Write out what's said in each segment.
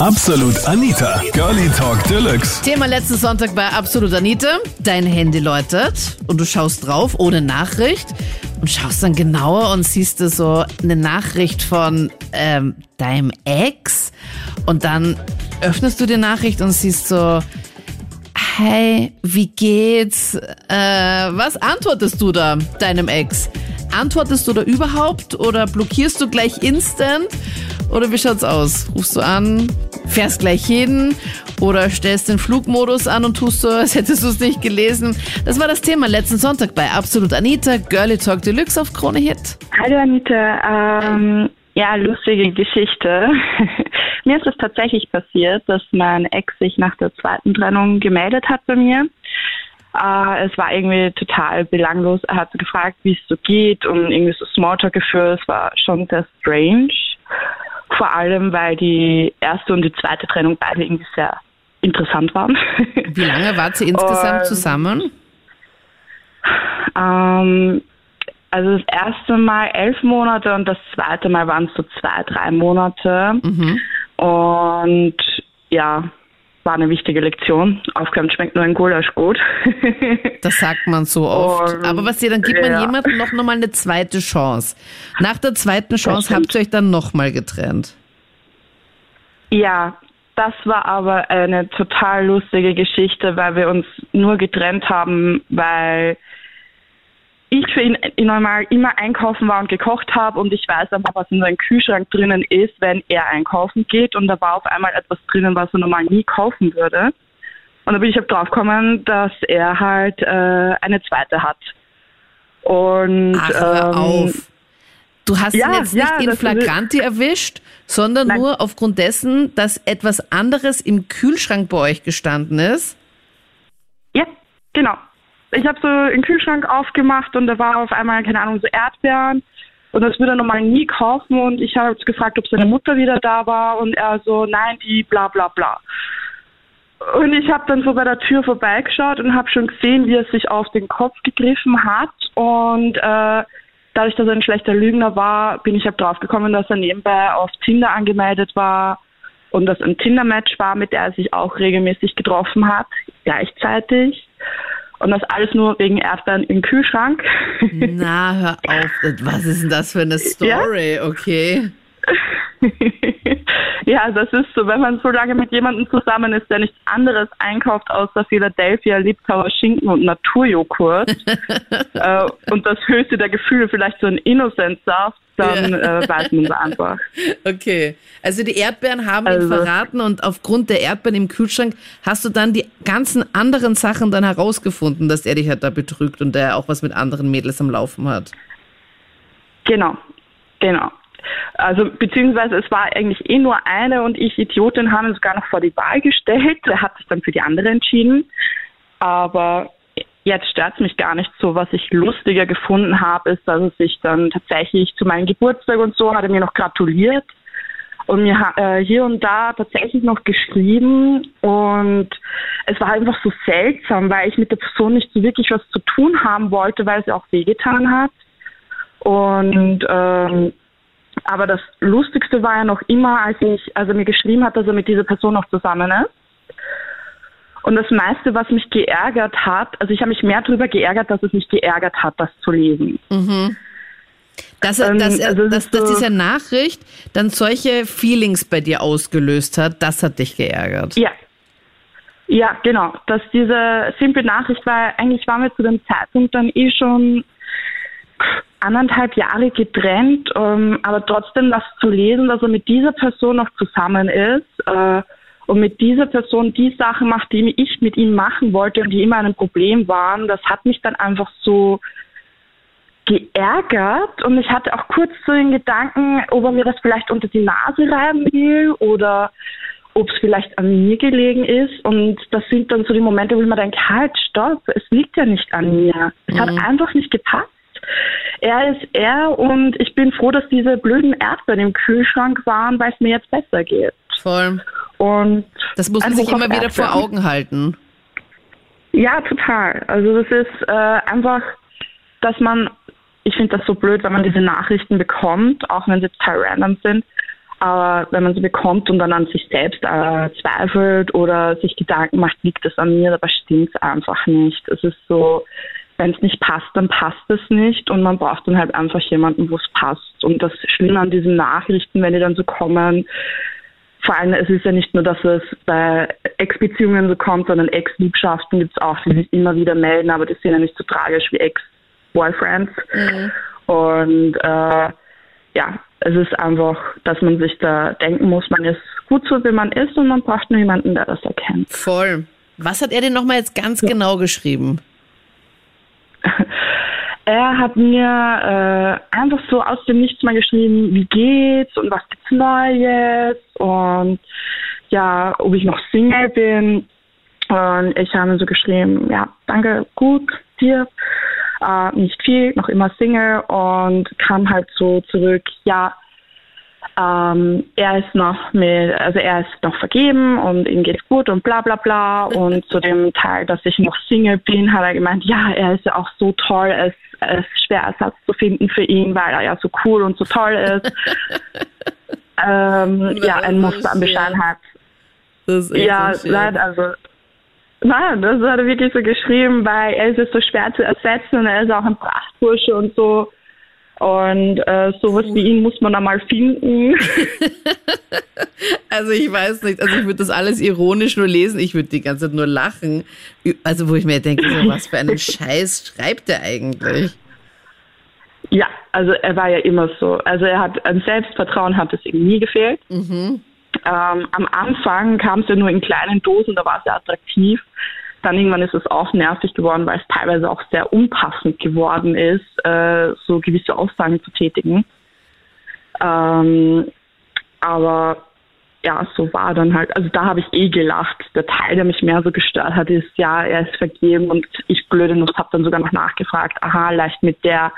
Absolut Anita, Girlie Talk Deluxe. Thema letzten Sonntag bei Absolut Anita. Dein Handy läutet und du schaust drauf ohne Nachricht und schaust dann genauer und siehst du so eine Nachricht von ähm, deinem Ex und dann öffnest du die Nachricht und siehst so, hey, wie geht's? Äh, was antwortest du da deinem Ex? Antwortest du da überhaupt oder blockierst du gleich instant? Oder wie schaut's aus? Rufst du an, fährst gleich hin oder stellst den Flugmodus an und tust so, als hättest du es nicht gelesen? Das war das Thema letzten Sonntag bei Absolut Anita, Girlie Talk Deluxe auf Krone Hit. Hallo Anita, ähm, ja, lustige Geschichte. mir ist es tatsächlich passiert, dass mein Ex sich nach der zweiten Trennung gemeldet hat bei mir. Äh, es war irgendwie total belanglos. Er hat gefragt, wie es so geht und irgendwie so Smalltalk geführt. Es war schon sehr strange. Vor allem, weil die erste und die zweite Trennung beide irgendwie sehr interessant waren. Wie lange wart ihr insgesamt und, zusammen? Ähm, also das erste Mal elf Monate und das zweite Mal waren es so zwei, drei Monate. Mhm. Und ja, war eine wichtige Lektion. Aufgaben schmeckt nur ein Gulasch gut. das sagt man so oft. Und, Aber was ihr, dann gibt man ja. jemandem noch mal eine zweite Chance. Nach der zweiten Chance habt ihr euch dann nochmal getrennt. Ja, das war aber eine total lustige Geschichte, weil wir uns nur getrennt haben, weil ich für ihn normal immer einkaufen war und gekocht habe und ich weiß einfach, was in seinem Kühlschrank drinnen ist, wenn er einkaufen geht und da war auf einmal etwas drinnen, was er normal nie kaufen würde. Und da bin ich auch drauf gekommen, dass er halt äh, eine zweite hat. Und Ach, hör ähm, auf. Du hast ja, ihn jetzt nicht ja, in Flagranti erwischt, sondern nein. nur aufgrund dessen, dass etwas anderes im Kühlschrank bei euch gestanden ist? Ja, genau ich habe so den Kühlschrank aufgemacht und da war auf einmal, keine Ahnung, so Erdbeeren. Und das würde er normal nie kaufen. Und ich habe gefragt, ob seine Mutter wieder da war. Und er so, nein, die bla bla bla. Und ich habe dann so bei der Tür vorbeigeschaut und habe schon gesehen, wie er sich auf den Kopf gegriffen hat. Und äh, dadurch, dass er ein schlechter Lügner war, bin ich halt drauf gekommen, dass er nebenbei auf Tinder angemeldet war und das ein Tinder-Match war, mit der er sich auch regelmäßig getroffen hat, gleichzeitig. Und das alles nur wegen Erdbeeren im Kühlschrank. Na, hör auf. Was ist denn das für eine Story? Ja? Okay. ja, das ist so, wenn man so lange mit jemandem zusammen ist, der nichts anderes einkauft außer Philadelphia, Liebtauer Schinken und Naturjoghurt äh, und das höchste der Gefühle vielleicht so ein Innocent-Saft, dann ja. äh, weiß man es einfach. Okay, also die Erdbeeren haben also. ihn verraten und aufgrund der Erdbeeren im Kühlschrank hast du dann die ganzen anderen Sachen dann herausgefunden, dass er dich halt da betrügt und der auch was mit anderen Mädels am Laufen hat. Genau, genau. Also beziehungsweise es war eigentlich eh nur eine und ich Idiotin haben ihn sogar noch vor die Wahl gestellt. Er hat sich dann für die andere entschieden. Aber Jetzt stört es mich gar nicht so. Was ich lustiger gefunden habe, ist, dass er sich dann tatsächlich zu meinem Geburtstag und so hat er mir noch gratuliert und mir äh, hier und da tatsächlich noch geschrieben und es war einfach so seltsam, weil ich mit der Person nicht so wirklich was zu tun haben wollte, weil sie auch wehgetan hat. Und ähm, aber das Lustigste war ja noch immer, als ich, als er mir geschrieben hat, dass er mit dieser Person noch zusammen ist. Und das meiste, was mich geärgert hat, also ich habe mich mehr darüber geärgert, dass es mich geärgert hat, das zu lesen. Mhm. Dass, ähm, dass, also dass, so, dass diese Nachricht dann solche Feelings bei dir ausgelöst hat, das hat dich geärgert. Ja. Ja, genau. Dass diese simple Nachricht war, eigentlich waren wir zu dem Zeitpunkt dann eh schon anderthalb Jahre getrennt, ähm, aber trotzdem das zu lesen, dass er mit dieser Person noch zusammen ist, äh, und mit dieser Person die Sachen macht, die ich mit ihm machen wollte und die immer ein Problem waren, das hat mich dann einfach so geärgert und ich hatte auch kurz so den Gedanken, ob er mir das vielleicht unter die Nase reiben will oder ob es vielleicht an mir gelegen ist. Und das sind dann so die Momente, wo ich mir denke, halt, stopp, es liegt ja nicht an mir. Es mhm. hat einfach nicht gepasst. Er ist er und ich bin froh, dass diese blöden Erdbeeren im Kühlschrank waren, weil es mir jetzt besser geht. Voll. Und das muss man sich immer wieder vor Augen halten. Ja, total. Also das ist äh, einfach, dass man, ich finde das so blöd, wenn man diese Nachrichten bekommt, auch wenn sie total random sind, Aber wenn man sie bekommt und dann an sich selbst äh, zweifelt oder sich Gedanken macht, liegt das an mir, dabei stimmt es einfach nicht. Es ist so, wenn es nicht passt, dann passt es nicht und man braucht dann halt einfach jemanden, wo es passt. Und das Schlimme an diesen Nachrichten, wenn die dann so kommen, vor allem, es ist ja nicht nur, dass es bei Ex-Beziehungen so kommt, sondern Ex-Liebschaften gibt es auch, die sich immer wieder melden, aber die sind ja nicht so tragisch wie Ex-Boyfriends. Mhm. Und äh, ja, es ist einfach, dass man sich da denken muss, man ist gut so, wie man ist und man braucht nur jemanden, der das erkennt. Voll. Was hat er denn nochmal jetzt ganz ja. genau geschrieben? Er hat mir äh, einfach so aus dem Nichts mal geschrieben, wie geht's und was gibt's Neues und ja, ob ich noch Single bin. Und ich habe so geschrieben, ja, danke, gut, dir, äh, nicht viel, noch immer Single und kam halt so zurück, ja, ähm, er ist noch mit, also er ist noch vergeben und ihm geht's gut und bla bla bla. Und zu dem Teil, dass ich noch Single bin, hat er gemeint, ja, er ist ja auch so toll, es, ist schwer Ersatz zu finden für ihn, weil er ja so cool und so toll ist. ähm, ja, ein Muster an Bescheidenheit. Das ist ja, nein, also Nein, das hat er wirklich so geschrieben, weil er ist so schwer zu ersetzen und er ist auch ein Prachtbursche und so. Und äh, sowas wie ihn muss man einmal finden. also ich weiß nicht, also ich würde das alles ironisch nur lesen, ich würde die ganze Zeit nur lachen. Also wo ich mir denke, so, was für einen Scheiß schreibt er eigentlich? Ja, also er war ja immer so. Also er hat an Selbstvertrauen hat es ihm nie gefehlt. Mhm. Ähm, am Anfang kam es ja nur in kleinen Dosen, da war es ja attraktiv. Dann irgendwann ist es auch nervig geworden, weil es teilweise auch sehr unpassend geworden ist, äh, so gewisse Aussagen zu tätigen. Ähm, aber ja, so war dann halt, also da habe ich eh gelacht. Der Teil, der mich mehr so gestört hat, ist, ja, er ist vergeben und ich blöde Nuss habe dann sogar noch nachgefragt, aha, leicht mit der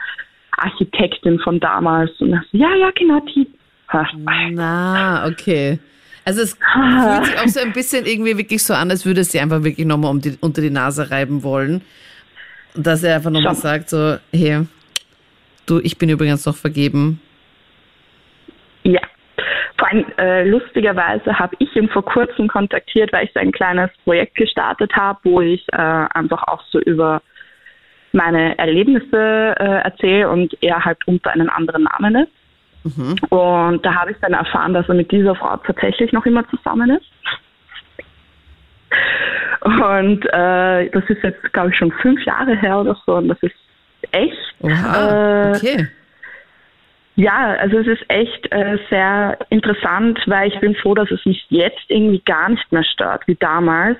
Architektin von damals. Und ich so, ja, ja, genau, die. Na, okay. Also es fühlt sich auch so ein bisschen irgendwie wirklich so an, als würde es sie einfach wirklich nochmal um die, unter die Nase reiben wollen. Dass er einfach nochmal sagt so, hey, du, ich bin übrigens noch vergeben. Ja. Vor allem äh, lustigerweise habe ich ihn vor kurzem kontaktiert, weil ich so ein kleines Projekt gestartet habe, wo ich äh, einfach auch so über meine Erlebnisse äh, erzähle und er halt unter einem anderen Namen ist. Mhm. Und da habe ich dann erfahren, dass er mit dieser Frau tatsächlich noch immer zusammen ist. Und äh, das ist jetzt, glaube ich, schon fünf Jahre her oder so. Und das ist echt. Oha, äh, okay. Ja, also es ist echt äh, sehr interessant, weil ich bin froh, dass es mich jetzt irgendwie gar nicht mehr stört wie damals.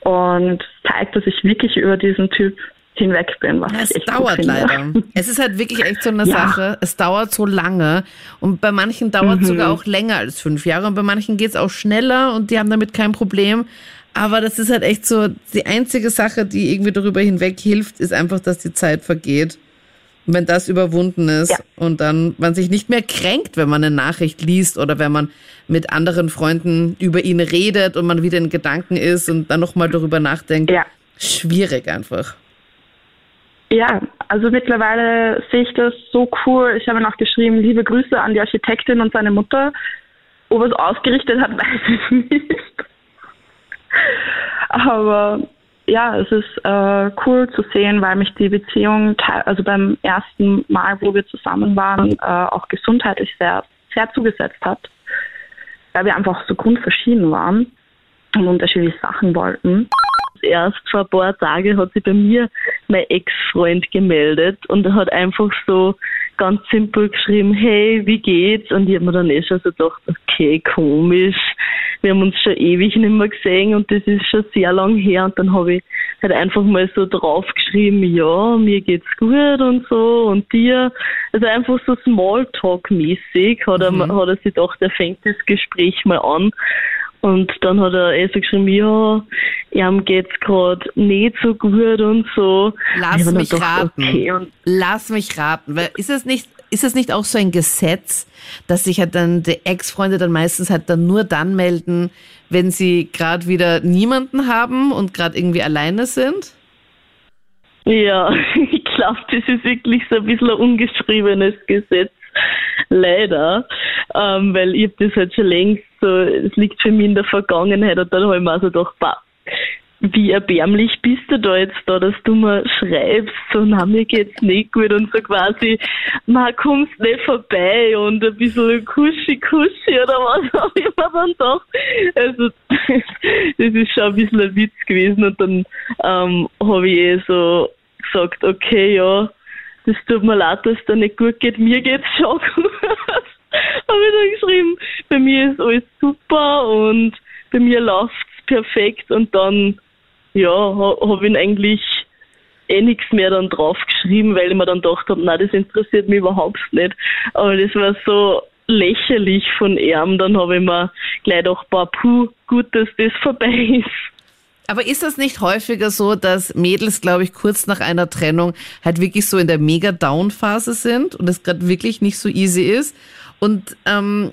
Und zeigt, dass ich wirklich über diesen Typ hinweg bin. Was ja, es dauert leider. Es ist halt wirklich echt so eine ja. Sache. Es dauert so lange und bei manchen dauert es mhm. sogar auch länger als fünf Jahre und bei manchen geht es auch schneller und die haben damit kein Problem. Aber das ist halt echt so, die einzige Sache, die irgendwie darüber hinweg hilft, ist einfach, dass die Zeit vergeht. Und wenn das überwunden ist ja. und dann man sich nicht mehr kränkt, wenn man eine Nachricht liest oder wenn man mit anderen Freunden über ihn redet und man wieder in Gedanken ist und dann nochmal darüber nachdenkt. Ja. Schwierig einfach. Ja, also mittlerweile sehe ich das so cool. Ich habe noch geschrieben, liebe Grüße an die Architektin und seine Mutter. Ob es ausgerichtet hat, weiß ich nicht. Aber ja, es ist äh, cool zu sehen, weil mich die Beziehung, also beim ersten Mal, wo wir zusammen waren, äh, auch gesundheitlich sehr, sehr zugesetzt hat. Weil wir einfach so grundverschieden waren und unterschiedliche Sachen wollten erst vor ein paar Tagen hat sich bei mir mein Ex-Freund gemeldet und er hat einfach so ganz simpel geschrieben, hey, wie geht's? Und ich habe mir dann eh schon so gedacht, okay, komisch. Wir haben uns schon ewig nicht mehr gesehen und das ist schon sehr lang her. Und dann habe ich halt einfach mal so draufgeschrieben, ja, mir geht's gut und so und dir. Also einfach so Smalltalk-mäßig hat, er, mhm. hat er sich gedacht, er fängt das Gespräch mal an. Und dann hat er eh so geschrieben, ja, ihm geht's gerade nicht so gut und so. Lass mich gedacht, raten. Okay. Lass mich raten. Weil ist es nicht, ist es nicht auch so ein Gesetz, dass sich halt dann die Ex-Freunde dann meistens halt dann nur dann melden, wenn sie gerade wieder niemanden haben und gerade irgendwie alleine sind? Ja, ich glaube, das ist wirklich so ein bisschen ein ungeschriebenes Gesetz. Leider. Ähm, weil ich das halt schon längst so, es liegt für mich in der Vergangenheit und dann habe ich mir also gedacht, wie erbärmlich bist du da jetzt da, dass du mir schreibst, so, na, mir geht's nicht gut und so quasi, na, kommst nicht vorbei und ein bisschen kuschi kuschi oder was auch immer dann doch. Also, das ist schon ein bisschen ein Witz gewesen und dann ähm, habe ich eh so gesagt, okay, ja, das tut mir leid, dass es da nicht gut geht, mir geht's schon gut. habe ich dann geschrieben, bei mir ist alles super und bei mir läuft's perfekt und dann ja, habe ich eigentlich eh nichts mehr dann drauf geschrieben, weil ich mir dann gedacht habe, nein, das interessiert mich überhaupt nicht. Aber das war so lächerlich von ihm, dann habe ich mir gleich gedacht, boah, puh, gut, dass das vorbei ist. Aber ist das nicht häufiger so, dass Mädels, glaube ich, kurz nach einer Trennung halt wirklich so in der Mega-Down-Phase sind und es gerade wirklich nicht so easy ist? Und ähm,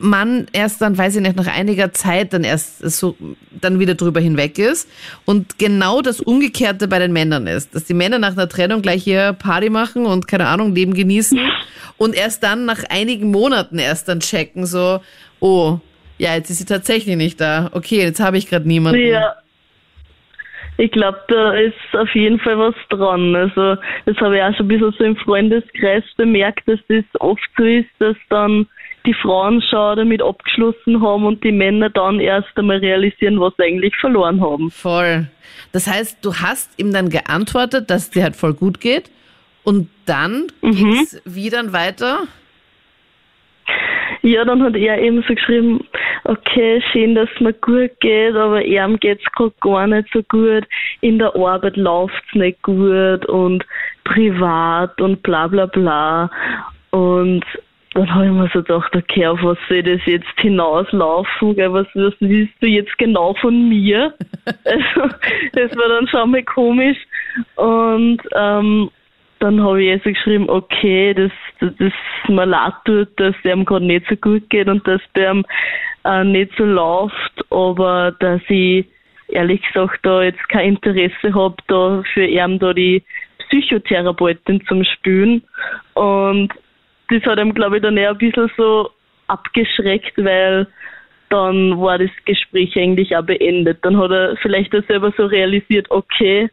man erst dann, weiß ich nicht, nach einiger Zeit dann erst so dann wieder drüber hinweg ist. Und genau das Umgekehrte bei den Männern ist, dass die Männer nach einer Trennung gleich hier Party machen und keine Ahnung, Leben genießen und erst dann nach einigen Monaten erst dann checken, so, oh, ja, jetzt ist sie tatsächlich nicht da. Okay, jetzt habe ich gerade niemanden. Ja. Ich glaube, da ist auf jeden Fall was dran. Also, das habe ich auch schon ein bisschen so im Freundeskreis bemerkt, dass das oft so ist, dass dann die Frauen schon damit abgeschlossen haben und die Männer dann erst einmal realisieren, was sie eigentlich verloren haben. Voll. Das heißt, du hast ihm dann geantwortet, dass es dir halt voll gut geht und dann mhm. geht's wie dann weiter? Ja, dann hat er eben so geschrieben, okay, schön, dass es mir gut geht, aber ihm geht's gerade gar nicht so gut. In der Arbeit läuft's nicht gut und privat und bla bla bla. Und dann habe ich mir so gedacht, okay, auf was soll das jetzt hinauslaufen? Gell? Was, was willst du jetzt genau von mir? also, das war dann schon mal komisch. Und ähm, dann habe ich also geschrieben, okay, dass das mir leid tut, dass dem gerade nicht so gut geht und dass der äh, nicht so läuft, aber dass ich ehrlich gesagt da jetzt kein Interesse habe, da für ihn da die Psychotherapeutin zum Spülen. Und das hat ihm, glaube ich, dann eher ein bisschen so abgeschreckt, weil dann war das Gespräch eigentlich auch beendet. Dann hat er vielleicht auch selber so realisiert, okay,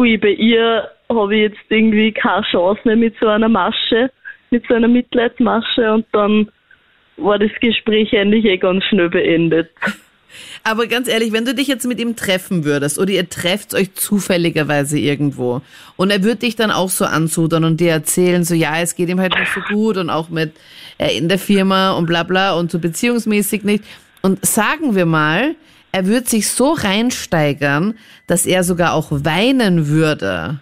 ui, bei ihr habe ich jetzt irgendwie keine Chance mehr mit so einer Masche, mit so einer Mitleidsmasche und dann war das Gespräch eigentlich eh ganz schnell beendet. Aber ganz ehrlich, wenn du dich jetzt mit ihm treffen würdest oder ihr trefft euch zufälligerweise irgendwo und er würde dich dann auch so anzudern und dir erzählen, so ja, es geht ihm halt nicht so gut und auch mit äh, in der Firma und bla bla und so beziehungsmäßig nicht. Und sagen wir mal, er würde sich so reinsteigern, dass er sogar auch weinen würde.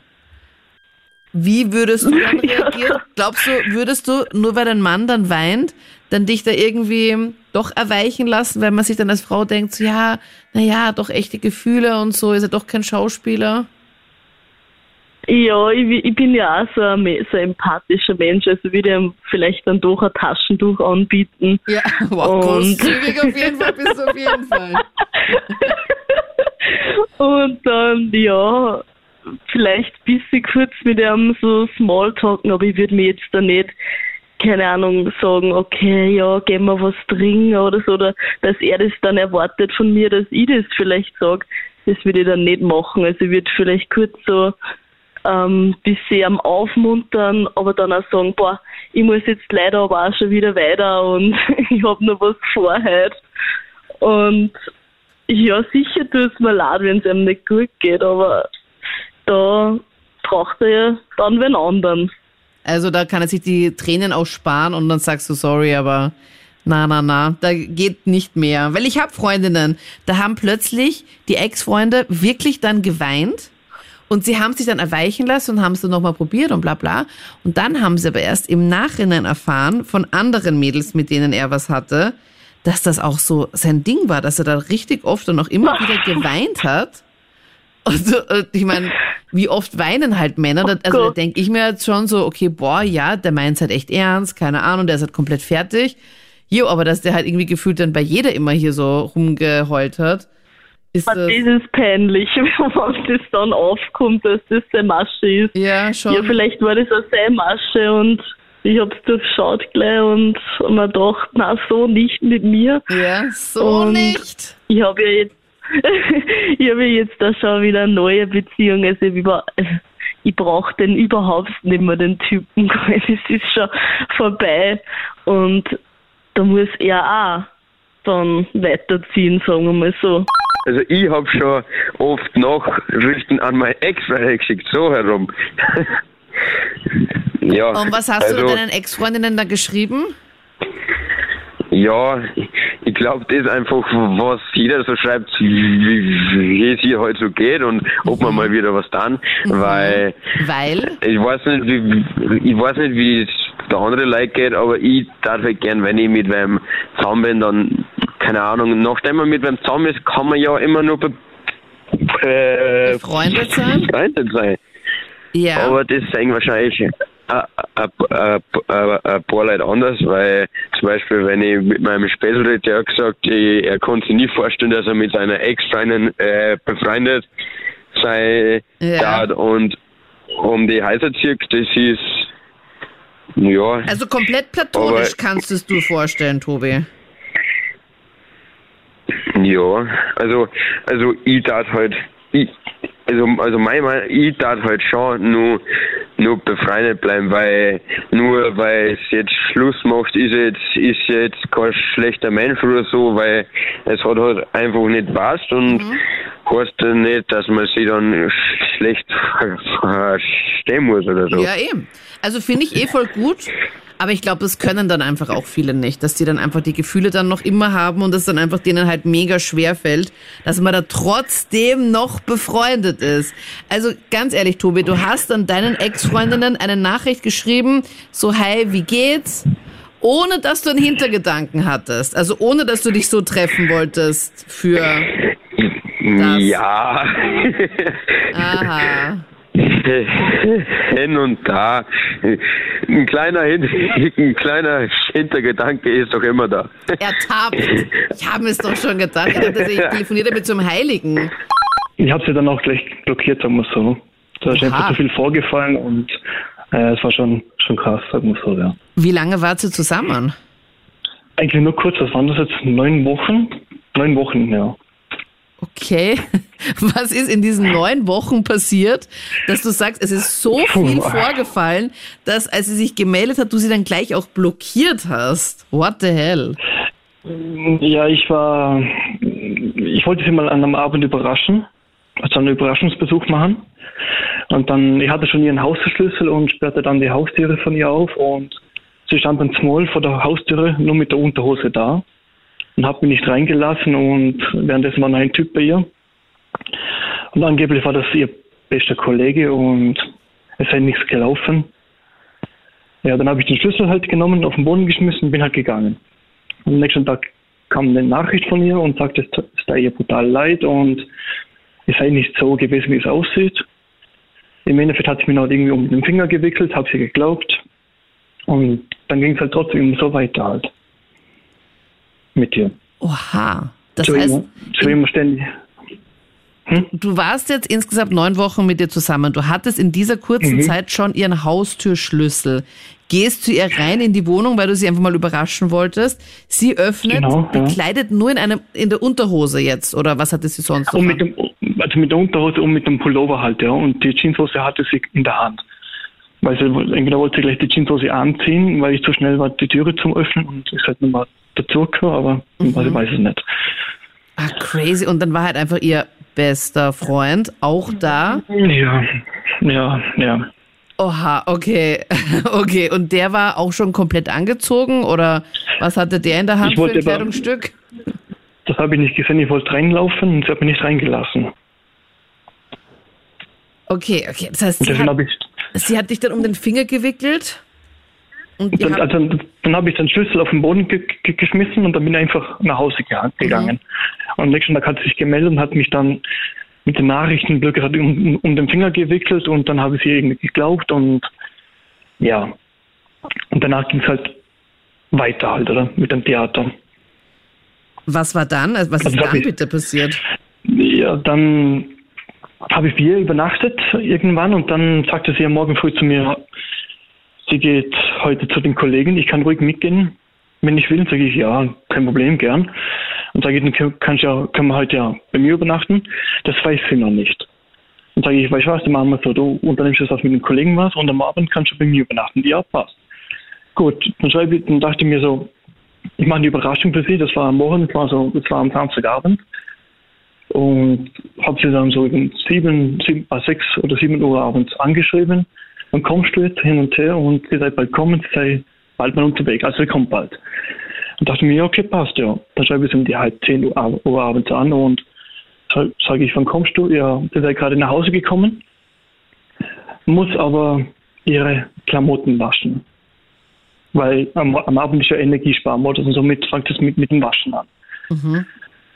Wie würdest du dann reagieren? Glaubst du, würdest du, nur weil dein Mann dann weint, dann dich da irgendwie doch erweichen lassen, weil man sich dann als Frau denkt, so, ja, naja, doch echte Gefühle und so, ist er doch kein Schauspieler? Ja, ich, ich bin ja auch so ein, so ein empathischer Mensch, also würde ihm vielleicht dann doch ein Taschentuch anbieten. Ja, wow, großzügig auf jeden Fall, bist du auf jeden Fall. und dann, ja, vielleicht ein bisschen kurz mit ihm so Smalltalken, aber ich würde mir jetzt da nicht, keine Ahnung, sagen, okay, ja, gehen wir was trinken oder so, oder dass er das dann erwartet von mir, dass ich das vielleicht sage, das würde ich dann nicht machen. Also ich würde vielleicht kurz so ähm, bisschen am Aufmuntern, aber dann auch sagen, boah, ich muss jetzt leider aber auch schon wieder weiter und ich habe noch was vor heute. Und ja, sicher tut es mir leid, wenn es einem nicht gut geht, aber da braucht er ja dann wen anderen. Also da kann er sich die Tränen auch sparen und dann sagst du sorry, aber na, na, na, da geht nicht mehr. Weil ich habe Freundinnen, da haben plötzlich die Ex-Freunde wirklich dann geweint und sie haben sich dann erweichen lassen und haben es dann nochmal probiert und bla bla. Und dann haben sie aber erst im Nachhinein erfahren von anderen Mädels, mit denen er was hatte, dass das auch so sein Ding war, dass er da richtig oft und auch immer wieder geweint hat. Und, und ich meine, wie oft weinen halt Männer? Oh also da denke ich mir jetzt schon so, okay, boah, ja, der meint es halt echt ernst, keine Ahnung, der ist halt komplett fertig. Jo, aber dass der halt irgendwie gefühlt dann bei jeder immer hier so rumgeheult hat. Ist das, das ist peinlich, wenn das dann aufkommt, dass das seine Masche ist. Ja, schon. Ja, vielleicht war das auch seine Masche und ich hab's durchschaut gleich und mir gedacht, na so nicht mit mir. Ja, so Und nicht. Ich habe ja jetzt, ich habe ja jetzt da schon wieder eine neue Beziehung. Also ich, war- ich brauche den überhaupt nicht mehr, den Typen. Es ist schon vorbei und da muss er auch dann weiterziehen, sagen wir mal so. Also ich habe schon oft Nachrichten an meine Ex-Freunde geschickt, so herum. ja. Und was hast also, du deinen Ex-Freundinnen da geschrieben? Ja, ich glaube, das ist einfach, was jeder so schreibt, wie, wie es ihr heute so geht und ob man mal wieder was dann, weil Weil? ich weiß nicht, wie, ich weiß nicht, wie es der andere Leute geht, aber ich darf halt gern, wenn ich mit wem zusammen bin, dann, keine Ahnung, nachdem man mit wem zusammen ist, kann man ja immer nur be, äh, Befreundet sein? befreundet sein. Ja. Aber das sagen wahrscheinlich ein paar Leute anders, weil zum Beispiel, wenn ich mit meinem Spätzle, der hat gesagt, ich, er konnte sich nie vorstellen, dass er mit seiner Ex-Freundin äh, befreundet sein Ja. und um die Häuser zieht, das ist, ja, Also komplett platonisch kannst du es dir vorstellen, Tobi. Ja, also, also ich darf halt, ich, also, also mein, mein, ich darf halt schon nur, nur befreundet bleiben, weil, nur weil es jetzt Schluss macht, ist jetzt, ist jetzt kein schlechter Mensch oder so, weil es hat halt einfach nicht passt und heißt dann nicht, dass man sich dann sch- schlecht verstehen muss oder so. Ja, eben. Also finde ich eh voll gut. Aber ich glaube, das können dann einfach auch viele nicht, dass die dann einfach die Gefühle dann noch immer haben und es dann einfach denen halt mega schwer fällt, dass man da trotzdem noch befreundet ist. Also ganz ehrlich, Tobi, du hast dann deinen Ex-Freundinnen eine Nachricht geschrieben, so hey, wie geht's? Ohne dass du einen Hintergedanken hattest. Also ohne dass du dich so treffen wolltest für. Das. Ja. Aha. hin und da. Ein kleiner, Hin ein kleiner Hintergedanke ist doch immer da. Ertappt. Ich habe es doch schon gedacht. Ich dachte, ich telefoniere mit einem Heiligen. Ich habe sie dann auch gleich blockiert, sagen wir so. Da ist Oha. einfach zu viel vorgefallen und äh, es war schon, schon krass, sagen wir so, ja. Wie lange wart ihr zusammen? Eigentlich nur kurz, was waren das jetzt? Neun Wochen? Neun Wochen, ja. Okay. Was ist in diesen neun Wochen passiert, dass du sagst, es ist so viel vorgefallen, dass als sie sich gemeldet hat, du sie dann gleich auch blockiert hast? What the hell? Ja, ich war, ich wollte sie mal an einem Abend überraschen, also einen Überraschungsbesuch machen. Und dann, ich hatte schon ihren Hausschlüssel und sperrte dann die Haustüre von ihr auf und sie stand dann small vor der Haustüre, nur mit der Unterhose da und hat mich nicht reingelassen und währenddessen war noch ein Typ bei ihr. Und angeblich war das ihr bester Kollege und es sei nichts gelaufen. Ja, dann habe ich den Schlüssel halt genommen, auf den Boden geschmissen und bin halt gegangen. Am nächsten Tag kam eine Nachricht von ihr und sagte, es es sei ihr brutal leid und es sei nicht so gewesen, wie es aussieht. Im Endeffekt hat sie mir noch irgendwie um den Finger gewickelt, habe sie geglaubt. Und dann ging es halt trotzdem so weiter halt. Mit ihr. Oha. Das zu, heißt, immer ständig. du warst jetzt insgesamt neun Wochen mit ihr zusammen. Du hattest in dieser kurzen Mhm. Zeit schon ihren Haustürschlüssel. Gehst zu ihr rein in die Wohnung, weil du sie einfach mal überraschen wolltest. Sie öffnet, Genau, ja. bekleidet nur in einem, in der Unterhose jetzt. Oder was hatte sie sonst noch Und mit dem, also mit der Unterhose und mit dem Pullover halt, ja. Und die Jeanshose hatte sie in der Hand. Weil sie entweder wollte sie gleich die Jeanshose anziehen, weil ich zu schnell war, die Türe zum Öffnen und ist halt nochmal dazugekommen, aber Mhm. ich weiß es nicht. Ah, crazy. Und dann war halt einfach ihr bester Freund auch da. Ja, ja, ja. Oha, okay. Okay. Und der war auch schon komplett angezogen oder was hatte der in der Hand Ich für ein aber- Kleidungsstück? Das habe ich nicht gesehen, ich wollte reinlaufen und sie hat mich nicht reingelassen. Okay, okay. Das heißt, Und sie hat, habe ich, sie hat dich dann um den Finger gewickelt und dann, also, dann habe ich den Schlüssel auf den Boden ge ge geschmissen und dann bin ich einfach nach Hause ge gegangen. Und am nächsten Tag hat sie sich gemeldet und hat mich dann mit den Nachrichten blöd gesagt, um, um- den Finger gewickelt und dann habe ich sie irgendwie geglaubt und ja. Und danach ging es halt weiter halt, oder? Mit dem Theater. was war dann? Also was ist Also dann bitte passiert? Ja, dann habe ich bei ihr übernachtet irgendwann und dann sagte sie am Morgen früh zu mir, sie geht heute zu den Kollegen, ich kann ruhig mitgehen, wenn ich will. Sage ich, ja, kein Problem, gern. Und sage ich, dann kannst ja, können wir heute ja bei mir übernachten. Das weiß sie noch nicht. Und sage ich, weißt du was, dann machen wir so, du unternimmst das mit den Kollegen was und am Abend kannst du bei mir übernachten. Ja, passt. Gut, dann, schreibe ich, dann dachte ich mir so, ich mache eine Überraschung für sie. Das war am Morgen, das war so, das war am Samstagabend. Und habe sie dann so um sieben, sieben, äh, sechs oder sieben Uhr abends angeschrieben. Dann kommst du jetzt hin und her und sie seid bald kommen, sie sei bald mal unterwegs, also sie kommt bald. Und dachte mir, okay, passt ja. Dann schreibe ich sie um die halb zehn Uhr, Uhr abends an und sage ich, wann kommst du? Ja, sie sei gerade nach Hause gekommen, muss aber ihre Klamotten waschen. Weil am, am Abend ist ja Energiesparmodus und somit fängt es mit, mit dem Waschen an. Mhm.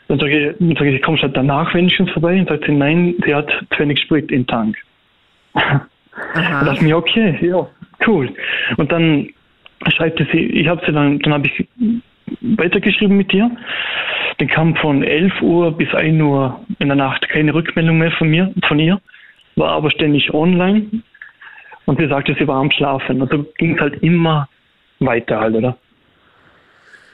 Dann sage ich, dann sage ich, kommst du halt danach wenigstens vorbei? Und sagt sie, nein, sie hat zu wenig Sprit im Tank. Aha. Und dachte mir, okay, ja, cool. Und dann schreibt sie, ich habe sie dann, dann habe ich weitergeschrieben mit dir. Dann kam von 11 Uhr bis 1 Uhr in der Nacht keine Rückmeldung mehr von mir, von ihr, war aber ständig online und sie sagte, sie war am Schlafen. Also ging es halt immer weiter halt, oder?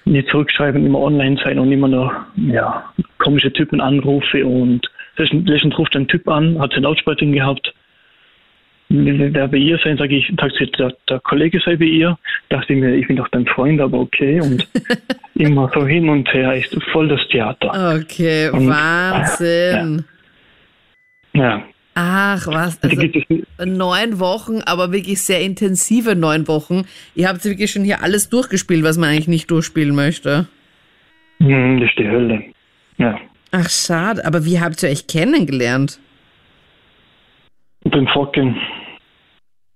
Nie zurückschreiben, immer online sein und immer noch, ja, komische Typen anrufe und letztens ruft ein Typ an, hat seinen Lautsprecher gehabt, wer bei ihr sein, sage ich, der, der Kollege sei bei ihr, dachte ich mir, ich bin doch dein Freund, aber okay. Und immer so hin und her, ist voll das Theater. Okay, Und- Wahnsinn. Ja, Ach, was? also neun Wochen, aber wirklich sehr intensive neun Wochen. Ihr habt wirklich schon hier alles durchgespielt, was man eigentlich nicht durchspielen möchte. Hm, das ist die Hölle. Ja. Ach, schade. Aber wie habt ihr euch kennengelernt? beim Fortgehen.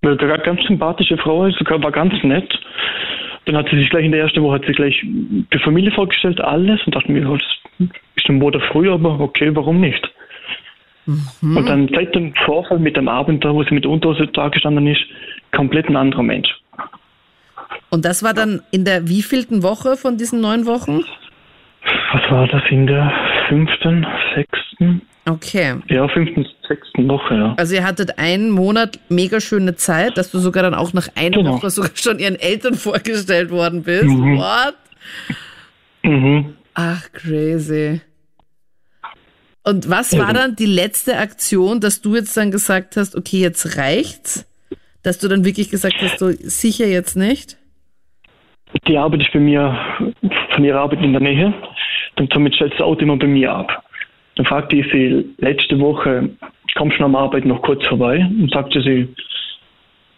Eine ganz sympathische Frau, sogar war ganz nett. Dann hat sie sich gleich in der ersten Woche hat sie gleich die Familie vorgestellt, alles und dachte mir, ja, das ist ein Monat früher, aber okay, warum nicht? Und dann seit dem Vorfall mit dem Abend da, wo sie mit der Unterhose da gestanden ist, komplett ein anderer Mensch. Und das war dann in der wievielten Woche von diesen neun Wochen? Was war das in der fünften, sechsten? Okay. Ja, fünften, sechsten Woche, ja. Also ihr hattet einen Monat mega schöne Zeit, dass du sogar dann auch nach einer Genau. Woche sogar schon ihren Eltern vorgestellt worden bist. Mhm. What? Mhm. Ach, crazy. Und was war dann- die letzte Aktion, dass du jetzt dann gesagt hast, okay, jetzt reicht's? Dass du dann wirklich gesagt hast, so sicher jetzt nicht? Die Arbeit ist bei mir von ihrer Arbeit in der Nähe. Dann somit stellt das Auto immer bei mir ab. Dann fragte ich sie letzte Woche, kommst du nach der Arbeit noch kurz vorbei? Und sagte sie,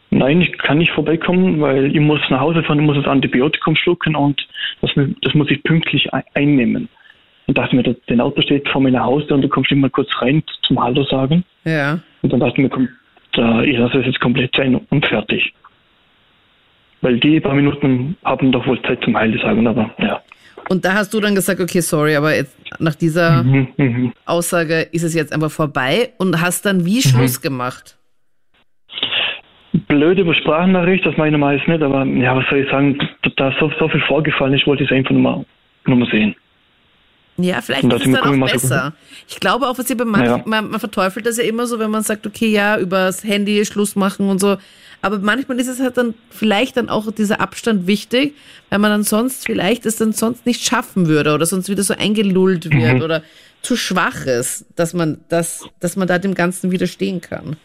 nein, ich kann nicht vorbeikommen, weil ich muss nach Hause fahren, ich muss das Antibiotikum schlucken und das, das muss ich pünktlich ein- einnehmen. Und dachte mir, dein Auto steht vor meiner Haustür und du kommst immer kurz rein zum Hallo sagen. Ja. Und dann dachte ich mir, komm, da, ich lasse es jetzt komplett sein und fertig. Weil die paar Minuten haben doch wohl Zeit zum Heile sagen, aber ja. Und da hast du dann gesagt, okay, sorry, aber jetzt nach dieser Mhm, mhm. Aussage ist es jetzt einfach vorbei und hast dann wie Schluss gemacht? Blöd über Sprachnachricht, das meine ich meist nicht, aber ja, was soll ich sagen, da, da so, so viel vorgefallen ist, wollte ich es einfach nur mal, nur mal sehen. Ja, vielleicht ist es dann auch besser. Ich glaube auch, was ihr bei manchen, Ja. man, man verteufelt das ja immer so, wenn man sagt, okay, ja, übers Handy Schluss machen und so. Aber manchmal ist es halt dann vielleicht dann auch dieser Abstand wichtig, weil man dann sonst vielleicht es dann sonst nicht schaffen würde oder sonst wieder so eingelullt Mhm. wird oder zu schwach ist, dass man das, dass man da dem Ganzen widerstehen kann.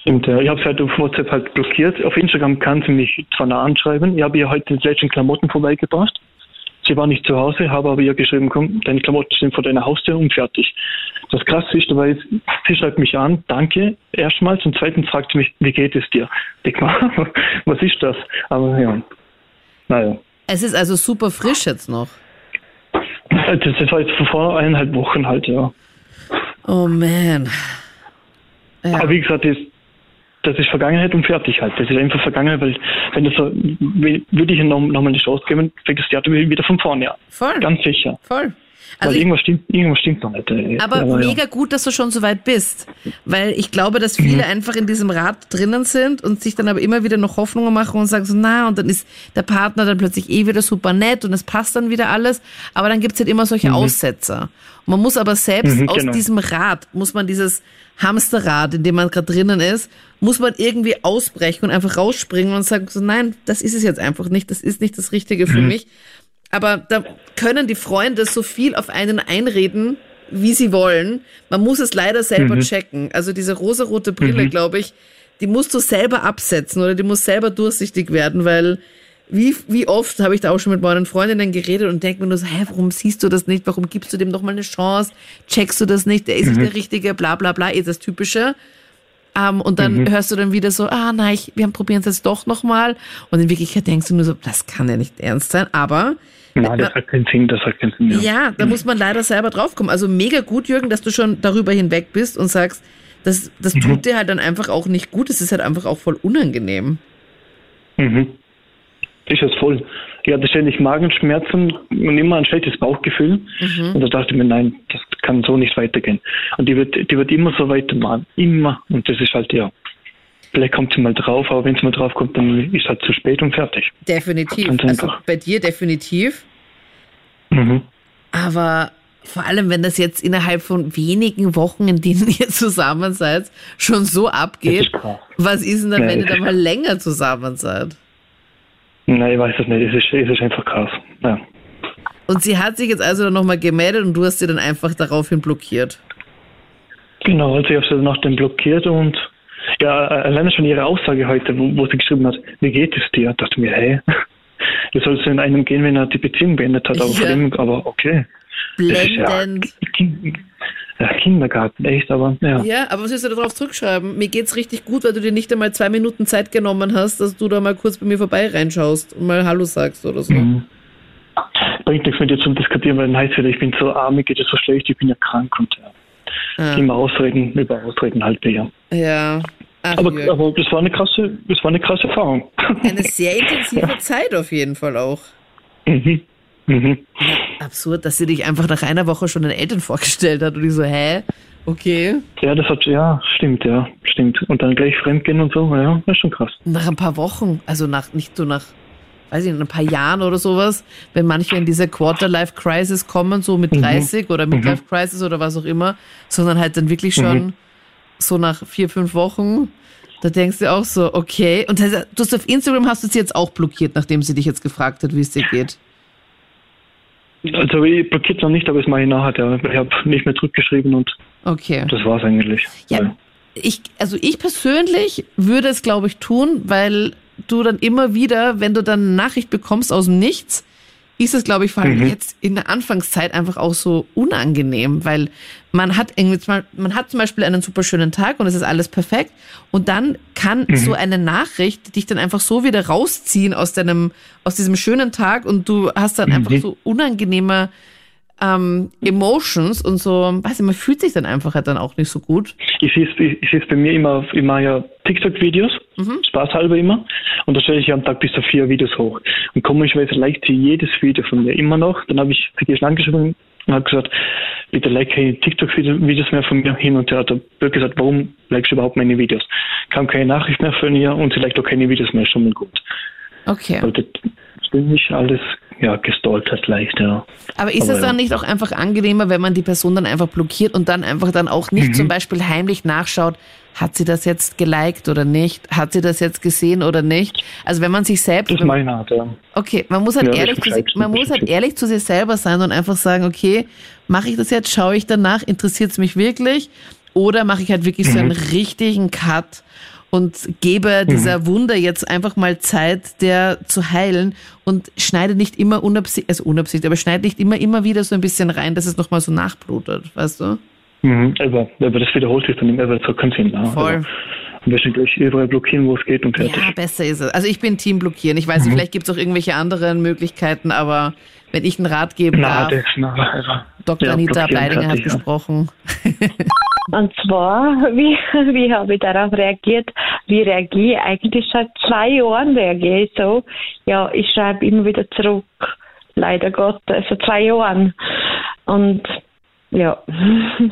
Stimmt, ja. Ich habe es halt auf WhatsApp halt blockiert. Auf Instagram kann sie mich zwar nah anschreiben. Ich habe ihr heute die letzten Klamotten vorbeigebracht. Sie war nicht zu Hause, habe aber ihr geschrieben, komm, deine Klamotten sind vor deiner Haustür und fertig. Das Krasse ist dabei, sie schreibt mich an, danke, erstmals, und zweitens fragt sie mich, wie geht es dir? Ich mal, was ist das? Aber ja, naja. Es ist also super frisch jetzt noch. Das, war jetzt vor eineinhalb Wochen halt, ja. Oh man. Ja. Aber wie gesagt, das, ist Vergangenheit und fertig halt. Das ist einfach Vergangenheit, weil wenn das so, würde ich ihr noch, noch eine Chance geben, fängt das Theater wieder von vorne an. Voll. Ganz sicher. Voll. Also Weil irgendwas stimmt, irgendwas stimmt noch nicht. äh, Aber ja. mega gut, dass du schon so weit bist. Weil ich glaube, dass viele Mhm. einfach in diesem Rad drinnen sind und sich dann aber immer wieder noch Hoffnungen machen und sagen so, na, und dann ist der Partner dann plötzlich eh wieder super nett und es passt dann wieder alles. Aber dann gibt's halt immer solche Aussetzer. Und man muss aber selbst Mhm, aus genau. diesem Rad, muss man dieses Hamsterrad, in dem man gerade drinnen ist, muss man irgendwie ausbrechen und einfach rausspringen und sagen so, nein, das ist es jetzt einfach nicht, das ist nicht das Richtige Mhm. für mich. Aber da können die Freunde so viel auf einen einreden, wie sie wollen. Man muss es leider selber checken. Also diese rosarote Brille, glaube ich, die musst du selber absetzen oder die muss selber durchsichtig werden, weil wie, wie oft habe ich da auch schon mit meinen Freundinnen geredet und denke mir nur so, hä, warum siehst du das nicht? Warum gibst du dem noch mal eine Chance? Checkst du das nicht? Der ist nicht der Richtige, bla bla bla, ist das Typische. Ähm, und dann hörst du dann wieder so, ah nein, ich, wir probieren es jetzt doch nochmal. Und in Wirklichkeit denkst du nur so, das kann ja nicht ernst sein. Aber Nein, das hat keinen Sinn, das hat keinen Sinn. Ja. ja, da muss man leider selber draufkommen. Also mega gut, Jürgen, dass du schon darüber hinweg bist und sagst, das, das tut dir halt dann einfach auch nicht gut. Es ist halt einfach auch voll unangenehm. Mhm. Ist es voll. Ich hatte ständig Magenschmerzen und immer ein schlechtes Bauchgefühl. Und da dachte ich mir, nein, das kann so nicht weitergehen. Und die wird, die wird immer so weitermachen. Immer. Und das ist halt, ja. Vielleicht kommt sie mal drauf, aber wenn sie mal drauf kommt, dann ist halt zu spät und fertig. Definitiv. Ganz Also einfach. bei dir definitiv. Mhm. Aber vor allem, wenn das jetzt innerhalb von wenigen Wochen, in denen ihr zusammen seid, schon so abgeht, ist was ist denn dann, Ja, wenn ihr dann ist mal länger zusammen seid? Nein, ich weiß es nicht. Es ist, es ist einfach krass. Ja. Und sie hat sich jetzt also dann nochmal gemeldet und du hast sie dann einfach daraufhin blockiert. Genau, also ich habe sie nach dem blockiert und ja, alleine schon ihre Aussage heute, wo, wo sie geschrieben hat, wie geht es dir? dachte mir, hey, wie soll es in einem gehen, wenn er die Beziehung beendet hat? Aber, Ja. dem, aber okay. Blendend. Ja, Kindergarten, echt, aber ja. Ja, aber was willst du da drauf zurückschreiben? Mir geht's richtig gut, weil du dir nicht einmal zwei Minuten Zeit genommen hast, dass du da mal kurz bei mir vorbei reinschaust und mal Hallo sagst oder so. Mhm. Bringt nichts mit dir zum Diskutieren, weil dann heißt es wieder, ich bin so arm, mir geht es so schlecht, ich bin ja krank und ja. Ah, immer Ausreden, über Ausreden halt ja. ja. Ach, Aber, aber das war eine krasse, das war eine krasse Erfahrung. Eine sehr intensive Zeit auf jeden Fall auch. mhm. Mhm. Absurd, dass sie dich einfach nach einer Woche schon den Eltern vorgestellt hat und ich so, hä? Okay. Ja, das hat, ja, stimmt, ja, stimmt. Und dann gleich fremdgehen und so, ja, das ist schon krass. Nach ein paar Wochen, also nach, nicht so nach, weiß ich nicht, ein paar Jahren oder sowas, wenn manche in diese Quarter-Life-Crisis kommen, so mit 30 oder Midlife-Crisis oder was auch immer, sondern halt dann wirklich schon so nach vier, fünf Wochen, da denkst du auch so, okay. Und du hast auf Instagram hast du sie jetzt auch blockiert, nachdem sie dich jetzt gefragt hat, wie es dir geht. Also ich blockiert noch nicht, aber es mache ich nachher. Ja. Ich habe nicht mehr zurückgeschrieben und Okay. das war's eigentlich. Ja, ich, also ich persönlich würde es, glaube ich, tun, weil du dann immer wieder, wenn du dann eine Nachricht bekommst aus dem Nichts, ist es, glaube ich, vor allem jetzt in der Anfangszeit einfach auch so unangenehm, weil man hat irgendwie, zum Beispiel- man hat zum Beispiel einen super schönen Tag und es ist alles perfekt und dann kann so eine Nachricht dich dann einfach so wieder rausziehen aus deinem, aus diesem schönen Tag und du hast dann einfach so unangenehme ähm, Emotions und so, weiß ich, man fühlt sich dann einfach halt dann auch nicht so gut. Ich sehe es ich sehe es bei mir immer, ich mache ja TikTok-Videos, spaßhalber immer, und da stelle ich am Tag bis zu vier Videos hoch. Und komischerweise liked sie jedes Video von mir immer noch. Dann habe ich sie gestern angeschrieben und habe gesagt, bitte like keine TikTok-Videos mehr von mir hin und her. Hat er blöd gesagt, warum likest du überhaupt meine Videos? Kam keine Nachricht mehr von ihr und sie liked auch keine Videos mehr, schon mal gut. Okay. Das ziemlich alles ja, gestalkt hat leicht, ja. Aber ist es dann ja. nicht auch einfach angenehmer, wenn man die Person dann einfach blockiert und dann einfach dann auch nicht Mhm. zum Beispiel heimlich nachschaut, hat sie das jetzt geliked oder nicht? Hat sie das jetzt gesehen oder nicht? Also wenn man sich selbst, Das ist meine Art, ja. okay, man muss halt Ja, ehrlich, zu, sich- man muss halt ehrlich zu sich selber sein und einfach sagen, okay, mache ich das jetzt, schaue ich danach, interessiert es mich wirklich? Oder mache ich halt wirklich so einen Mhm. richtigen Cut und gebe dieser Wunde jetzt einfach mal Zeit, der zu heilen und schneide nicht immer unabsichtlich, also unabsichtlich, aber schneide nicht immer, immer wieder so ein bisschen rein, dass es nochmal so nachblutet, weißt du? Mhm, aber, aber das wiederholt sich dann immer, aber das hat keinen Sinn. Ja. Voll. Also, am besten gleich überall blockieren, wo es geht und fertig. Ja, besser ist es. Also ich bin Team blockieren. Ich weiß nicht, vielleicht gibt es auch irgendwelche anderen Möglichkeiten, aber wenn ich einen Rat geben darf, das, na, einfach. Dr. Ja, Anita Bleidinger hat gesprochen. Und zwar, wie, wie habe ich darauf reagiert? Wie reagiere ich eigentlich seit zwei Jahren reagiere ich so? Ja, ich schreibe immer wieder zurück. Leider Gottes, seit zwei Jahren. Und ja.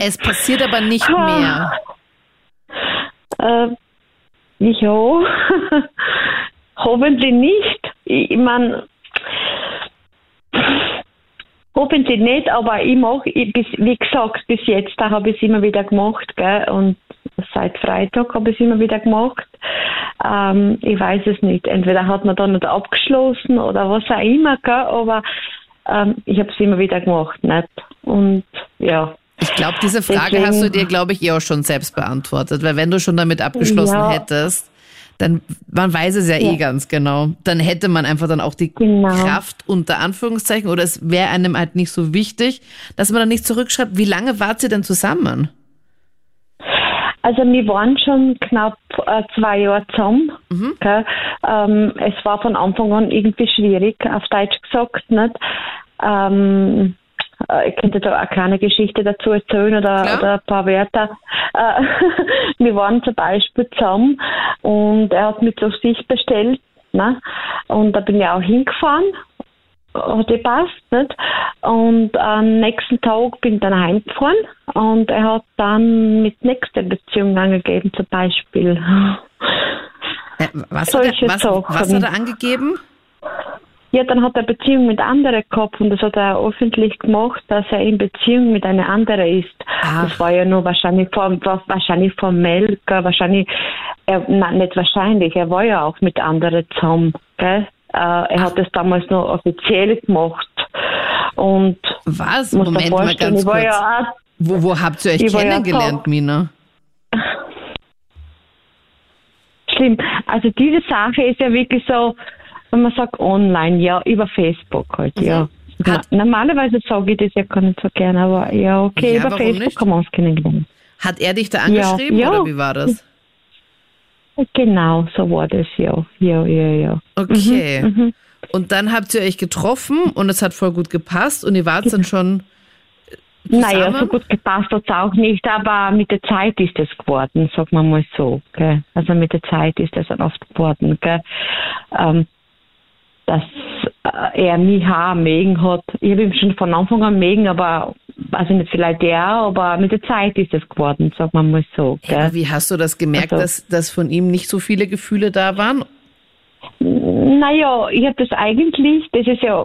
Es passiert aber nicht mehr. Äh, ja, hoffentlich nicht. Ich, ich meine, hoffentlich nicht, aber ich mache, wie gesagt, bis jetzt habe ich es immer wieder gemacht, gell? und seit Freitag habe ich es immer wieder gemacht. Ähm, ich weiß es nicht. Entweder hat man da nicht abgeschlossen oder was auch immer, gell? aber ähm, ich habe es immer wieder gemacht, nicht? Und ja. Ich glaube, diese Frage Deswegen, hast du dir, glaube ich, eh auch schon selbst beantwortet, weil wenn du schon damit abgeschlossen ja. hättest, dann, man weiß es ja, eh ja, eh ganz genau, dann hätte man einfach dann auch die genau. Kraft unter Anführungszeichen oder es wäre einem halt nicht so wichtig, dass man dann nicht zurückschreibt, wie lange wart ihr denn zusammen? Also wir waren schon knapp äh, zwei Jahre zusammen. Mhm. Ähm, es war von Anfang an irgendwie schwierig, auf Deutsch gesagt. Nicht? Ähm, äh, ich könnte da eine kleine Geschichte dazu erzählen oder, oder ein paar Wörter. Äh, wir waren zum Beispiel zusammen und er hat mich zu sich bestellt. Ne? Und da bin ich auch hingefahren hat gepasst, nicht? Und am nächsten Tag bin ich dann heimgefahren und er hat dann mit nächster Beziehung angegeben, zum Beispiel. Äh, was, hat er, was, was hat er angegeben? Ja, dann hat er Beziehung mit anderen gehabt und das hat er öffentlich gemacht, dass er in Beziehung mit einer anderen ist. Ach. Das war ja nur wahrscheinlich, wahrscheinlich formell, gell? wahrscheinlich, er, nein, nicht wahrscheinlich, er war ja auch mit anderen zusammen. Gell? Äh, er hat das damals noch offiziell gemacht. Und Was? Moment mal ganz kurz. Ja, wo, wo habt ihr euch kennengelernt, ja Mina? Schlimm. Also diese Sache ist ja wirklich so, wenn man sagt online, ja, über Facebook halt, mhm. ja. Hat, Normalerweise sage ich das ja gar nicht so gerne, aber ja, okay, ja, über Facebook nicht? haben wir uns kennengelernt. Hat er dich da angeschrieben ja, oder wie war das? Genau, so war das, ja. Ja, ja, ja. Okay. Mhm, mhm. Und dann habt ihr euch getroffen und es hat voll gut gepasst und ihr wart dann schon. Zusammen? Naja, so gut gepasst hat es auch nicht, aber mit der Zeit ist es geworden, sagen wir mal so. Gell? Also mit der Zeit ist es oft geworden, gell? Ähm, dass äh, er mich auch mögen hat. Ich habe ihn schon von Anfang an mögen, aber weiß ich nicht, vielleicht der, aber mit der Zeit ist es geworden, sagen wir mal so. Ja, wie hast du das gemerkt, also, dass, dass von ihm nicht so viele Gefühle da waren? Naja, ich habe das eigentlich, das ist ja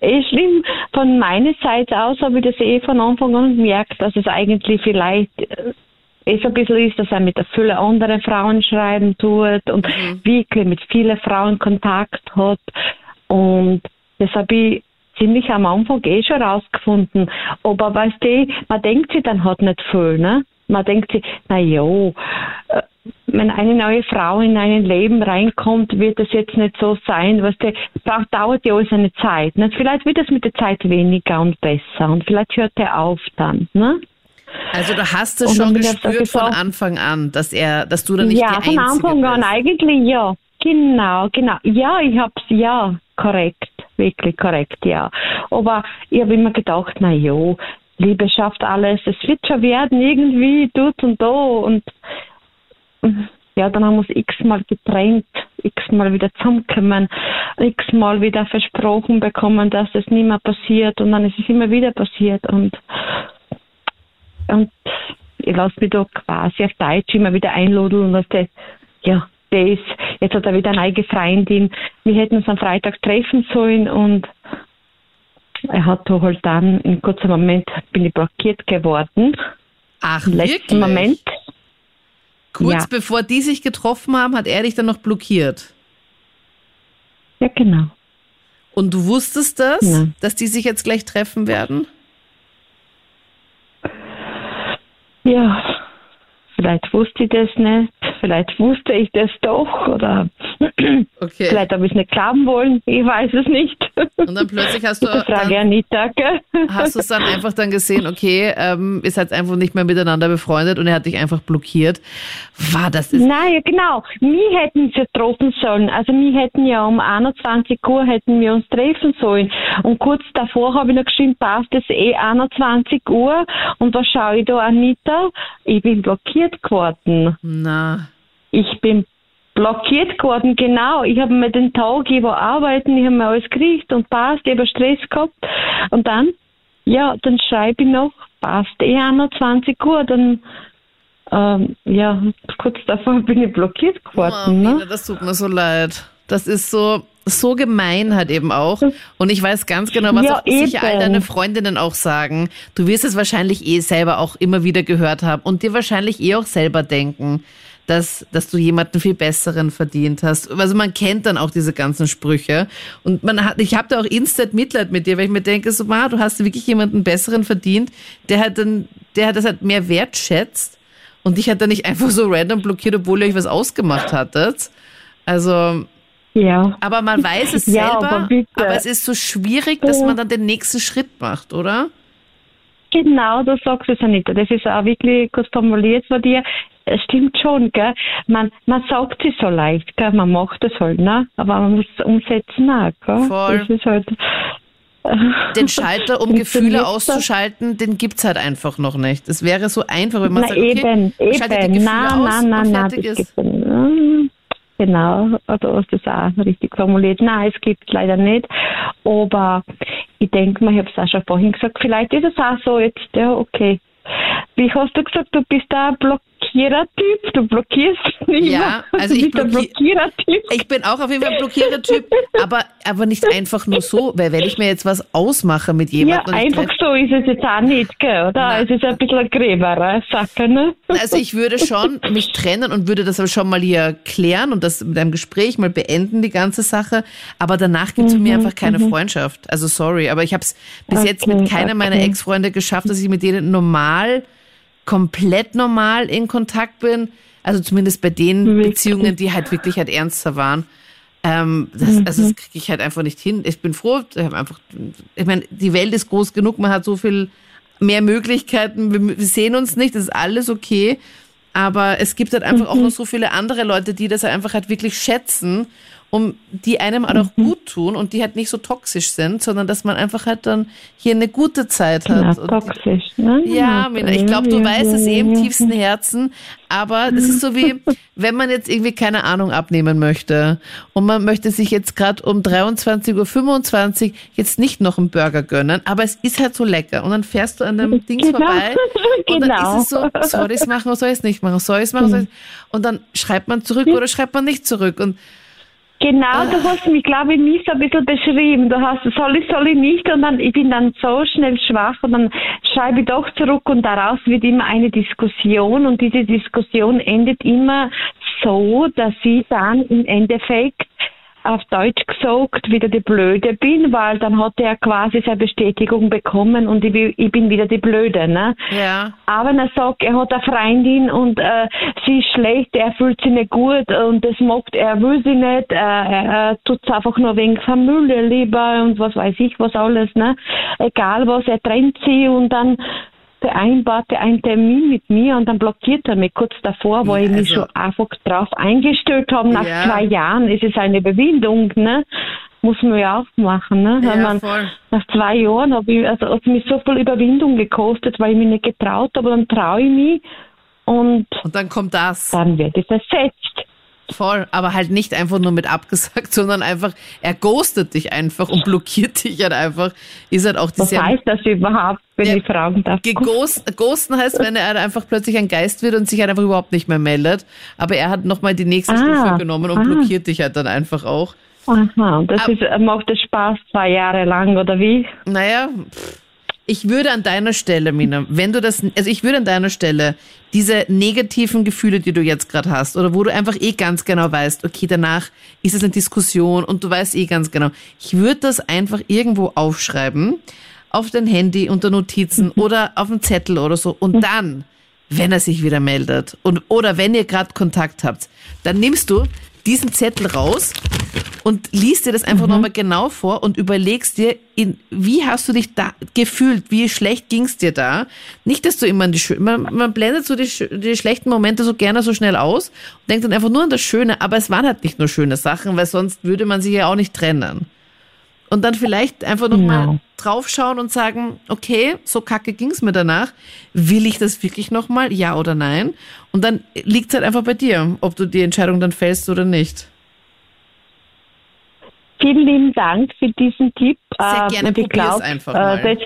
eh schlimm, von meiner Seite aus habe ich das eh von Anfang an gemerkt, dass es eigentlich vielleicht so ein bisschen ist, dass er mit vielen anderen Frauen schreiben tut und mhm. wirklich mit vielen Frauen Kontakt hat. Und das habe ich ziemlich am Anfang eh schon rausgefunden. Aber weißt du, man denkt sich dann halt nicht viel, ne? Man denkt sich, na ja, äh, wenn eine neue Frau in ein Leben reinkommt, wird das jetzt nicht so sein, was der braucht, dauert ja alles eine Zeit. Ne? Vielleicht wird es mit der Zeit weniger und besser und vielleicht hört er auf dann. Ne? Also du hast es schon gespürt von Anfang an, dass er, dass du da nicht ja, die Einzige Ja, von Anfang an eigentlich ja. Genau, genau. Ja, ich hab's ja korrekt wirklich korrekt, ja. Aber ich habe immer gedacht, na jo, Liebe schafft alles, es wird schon werden, irgendwie, tut und da und ja, dann haben wir uns x-mal getrennt, x-mal wieder zusammengekommen, x-mal wieder versprochen bekommen, dass das nie mehr passiert und dann ist es immer wieder passiert und, und ich lasse mich da quasi auf Deutsch immer wieder einladen und dass das, ja, der ist, jetzt hat er wieder eine eigene Freundin. Wir hätten uns am Freitag treffen sollen und er hat halt dann in kurzem Moment bin ich blockiert geworden. Ach, Im letzten wirklich? Moment. Kurz ja. bevor die sich getroffen haben, hat er dich dann noch blockiert. Ja, genau. Und du wusstest das, ja. dass die sich jetzt gleich treffen werden? Ja, vielleicht wusste ich das nicht vielleicht wusste ich das doch oder okay. vielleicht habe ich es nicht glauben wollen, ich weiß es nicht. Und dann plötzlich hast du. Frage, dann. Gell? Hast du es dann einfach dann gesehen, okay, ähm, ihr seid einfach nicht mehr miteinander befreundet und er hat dich einfach blockiert. War das ist. Nein, genau. Wir hätten sie treffen sollen. Also wir hätten ja um 21 Uhr hätten wir uns treffen sollen. Und kurz davor habe ich noch geschrieben, passt es eh 21 Uhr. Und was schaue ich da, Anita? Ich bin blockiert geworden. Na. Ich bin blockiert geworden, genau. Ich habe mir den Tag über arbeiten, ich habe mir alles gekriegt und passt, ich habe Stress gehabt. Und dann, ja, dann schreibe ich noch, passt eh 21 Uhr, dann ähm, ja, kurz davor bin ich blockiert geworden. Oh, ne? Das tut mir so leid. Das ist so, so gemein halt eben auch. Und ich weiß ganz genau, was Ja, auch sicher all deine Freundinnen auch sagen. Du wirst es wahrscheinlich eh selber auch immer wieder gehört haben und dir wahrscheinlich eh auch selber denken, dass, dass du jemanden viel besseren verdient hast. Also man kennt dann auch diese ganzen Sprüche. Und man hat, ich habe da auch instant Mitleid mit dir, weil ich mir denke, so, ma, du hast wirklich jemanden besseren verdient, der halt dann, der das halt mehr wertschätzt und dich hat dann nicht einfach so random blockiert, obwohl ihr euch was ausgemacht hattet. Also, Ja. aber man weiß es Ja, selber, aber bitte. aber es ist so schwierig, dass man dann den nächsten Schritt macht, oder? Genau, du sagst es, Anita. Das ist auch wirklich gut formuliert von dir. Es stimmt schon, gell? Man, man sagt es so leicht, gell? Man macht es halt, ne? Aber man muss es umsetzen auch, gell? Voll. Das ist halt. Den Schalter, um Gefühle auszuschalten, den gibt's halt einfach noch nicht. Es wäre so einfach, wenn man Na sagt, okay, eben, eben. Gefühle Nein, aus nein, nein, und fertig das ist. gibt es Genau, du hast das auch richtig formuliert. Nein, es gibt leider nicht. Aber ich denke mal, ich habe es auch schon vorhin gesagt, vielleicht ist es auch so jetzt, ja, okay. Wie hast du gesagt, du bist da Blockierer-Typ, du blockierst nicht Ja, also ich ein Blockierer-Typ. Ich bin auch auf jeden Fall ein Blockierer-Typ, aber, aber nicht einfach nur so, weil wenn ich mir jetzt was ausmache mit Ja, jemandem. ich einfach so ist es jetzt auch nicht, gell, oder? Nein. Es ist ein bisschen eine gräbere Sache, ne? Also ich würde schon mich trennen und würde das aber schon mal hier klären und das mit einem Gespräch mal beenden, die ganze Sache. Aber danach gibt es für mich einfach keine Freundschaft. Also sorry, aber ich habe es bis jetzt mit Okay, keiner meiner okay. Ex-Freunde geschafft, dass ich mit denen normal, komplett normal in Kontakt bin. Also zumindest bei den? Beziehungen, die halt wirklich halt ernster waren. Ähm, das, Also das kriege ich halt einfach nicht hin. Ich bin froh, ich habe einfach, ich meine, die Welt ist groß genug, man hat so viel mehr Möglichkeiten, wir, wir sehen uns nicht, das ist alles okay. Aber es gibt halt einfach auch noch so viele andere Leute, die das halt einfach halt wirklich schätzen, um die einem halt auch gut tun und die halt nicht so toxisch sind, sondern dass man einfach halt dann hier eine gute Zeit Ja, hat. Toxisch, ne? ja, Mina, ich glaube, du ja, weißt es ja, eh im ja. tiefsten Herzen, aber das ist so wie, wenn man jetzt irgendwie keine Ahnung abnehmen möchte und man möchte sich jetzt gerade um 23.25 Uhr jetzt nicht noch einen Burger gönnen, aber es ist halt so lecker und dann fährst du an dem Dings Genau. vorbei und dann Genau. ist es so, soll ich es machen oder soll ich es nicht machen, soll ich es machen, soll ich's- und dann schreibt man zurück oder schreibt man nicht zurück und Genau, du hast mich, glaube ich, nie so ein bisschen beschrieben. Du hast, soll ich, soll ich nicht? Und dann, ich bin dann so schnell schwach und dann schreibe ich doch zurück und daraus wird immer eine Diskussion und diese Diskussion endet immer so, dass ich dann im Endeffekt auf Deutsch gesagt wieder die Blöde bin, weil dann hat er quasi seine Bestätigung bekommen und ich, bin- ich bin wieder die Blöde, ne? ja, Aber er sagt, er hat eine Freundin und äh, sie ist schlecht, er fühlt sich nicht gut und das mag er will sie nicht, äh, er, er tut einfach nur wegen Familie lieber und was weiß ich was alles, ne? Egal was, er trennt sie und dann vereinbart er einen Termin mit mir und dann blockiert er mich kurz davor, wo Ja, ich mich also- schon einfach drauf eingestellt habe. Nach Ja. zwei Jahren ist es eine Überwindung, ne? Muss man ja auch machen, ne? Ja, man nach zwei Jahren habe ich, also hat mich so viel Überwindung gekostet, weil ich mich nicht getraut habe, dann traue ich mich und Und dann kommt das. dann wird es ersetzt. Voll, aber halt nicht einfach nur mit abgesagt, sondern einfach, er ghostet dich einfach und blockiert dich halt einfach. Ist halt auch Was heißt das überhaupt, wenn Ja, ich fragen darf? Geghost, Ghosten heißt, wenn er halt einfach plötzlich ein Geist wird und sich halt einfach überhaupt nicht mehr meldet. Aber er hat nochmal die nächste Ah, Stufe genommen und ah. blockiert dich halt dann einfach auch. Aha, das Ab- ist, macht das Spaß zwei Jahre lang, oder wie? Naja, pff, ich würde an deiner Stelle, Mina, wenn du das, also ich würde an deiner Stelle diese negativen Gefühle, die du jetzt gerade hast, oder wo du einfach eh ganz genau weißt, okay, danach ist es eine Diskussion und du weißt eh ganz genau, ich würde das einfach irgendwo aufschreiben, auf dein Handy unter Notizen oder auf einen Zettel oder so und dann, wenn er sich wieder meldet und oder wenn ihr gerade Kontakt habt, dann nimmst du diesen Zettel raus und liest dir das einfach nochmal genau vor und überlegst dir, in, wie hast du dich da gefühlt, wie schlecht ging's dir da? Nicht, dass du immer an die schö- man, man blendet so die, die schlechten Momente so gerne so schnell aus und denkt dann einfach nur an das Schöne, aber es waren halt nicht nur schöne Sachen, weil sonst würde man sich ja auch nicht trennen. Und dann vielleicht einfach nochmal Genau. draufschauen und sagen, okay, so kacke ging's mir danach. Will ich das wirklich nochmal? Ja oder nein? Und dann liegt's halt einfach bei dir, ob du die Entscheidung dann fällst oder nicht. Vielen lieben Dank für diesen Tipp. Sehr Äh, gerne, ich probier's glaub, einfach äh, mal. Das,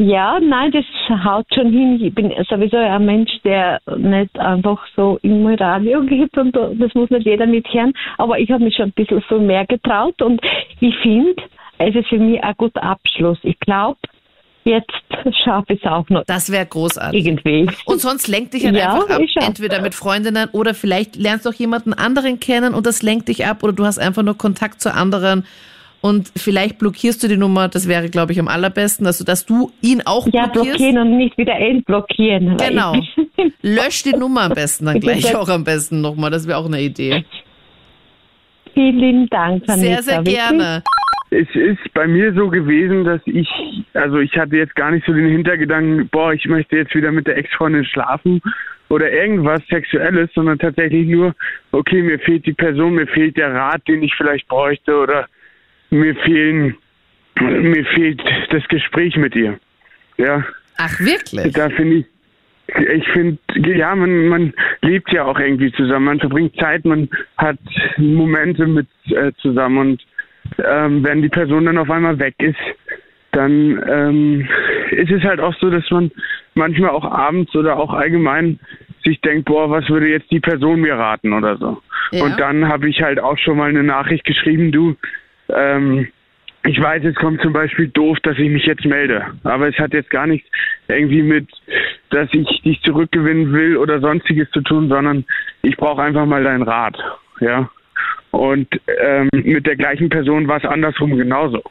Ja, nein, das haut schon hin. Ich bin sowieso ein Mensch, der nicht einfach so immer Radio gibt und das muss nicht jeder mithören. Aber ich habe mich schon ein bisschen so mehr getraut und ich finde, es ist für mich ein guter Abschluss. Ich glaube, jetzt schaffe ich es auch noch. Das wäre großartig. Irgendwie. Und sonst lenkt dich halt Ja, einfach ab. Entweder mit Freundinnen oder vielleicht lernst du auch jemanden anderen kennen und das lenkt dich ab oder du hast einfach nur Kontakt zu anderen und vielleicht blockierst du die Nummer. Das wäre, glaube ich, am allerbesten. Also, dass du ihn auch Ja, blockierst. blockieren und nicht wieder entblockieren. Genau. Lösch die Nummer am besten dann gleich auch am besten nochmal. Das wäre auch eine Idee. Vielen lieben Dank, Anita. Sehr, sehr gerne. Es ist bei mir so gewesen, dass ich, also ich hatte jetzt gar nicht so den Hintergedanken, boah, ich möchte jetzt wieder mit der Ex-Freundin schlafen oder irgendwas Sexuelles, sondern tatsächlich nur, okay, mir fehlt die Person, mir fehlt der Rat, den ich vielleicht bräuchte oder mir fehlen, mir fehlt das Gespräch mit ihr. Ja, Ach, wirklich? da finde ich, ich finde, ja, man, man lebt ja auch irgendwie zusammen, man verbringt Zeit, man hat Momente mit äh, zusammen und ähm, wenn die Person dann auf einmal weg ist, dann ähm, ist es halt auch so, dass man manchmal auch abends oder auch allgemein sich denkt, boah, was würde jetzt die Person mir raten oder so. Ja. Und dann habe ich halt auch schon mal eine Nachricht geschrieben, du, ähm, ich weiß, es kommt zum Beispiel doof, dass ich mich jetzt melde. Aber es hat jetzt gar nichts irgendwie mit, dass ich dich zurückgewinnen will oder sonstiges zu tun, sondern ich brauche einfach mal deinen Rat. Ja. Und ähm, mit der gleichen Person war es andersrum genauso.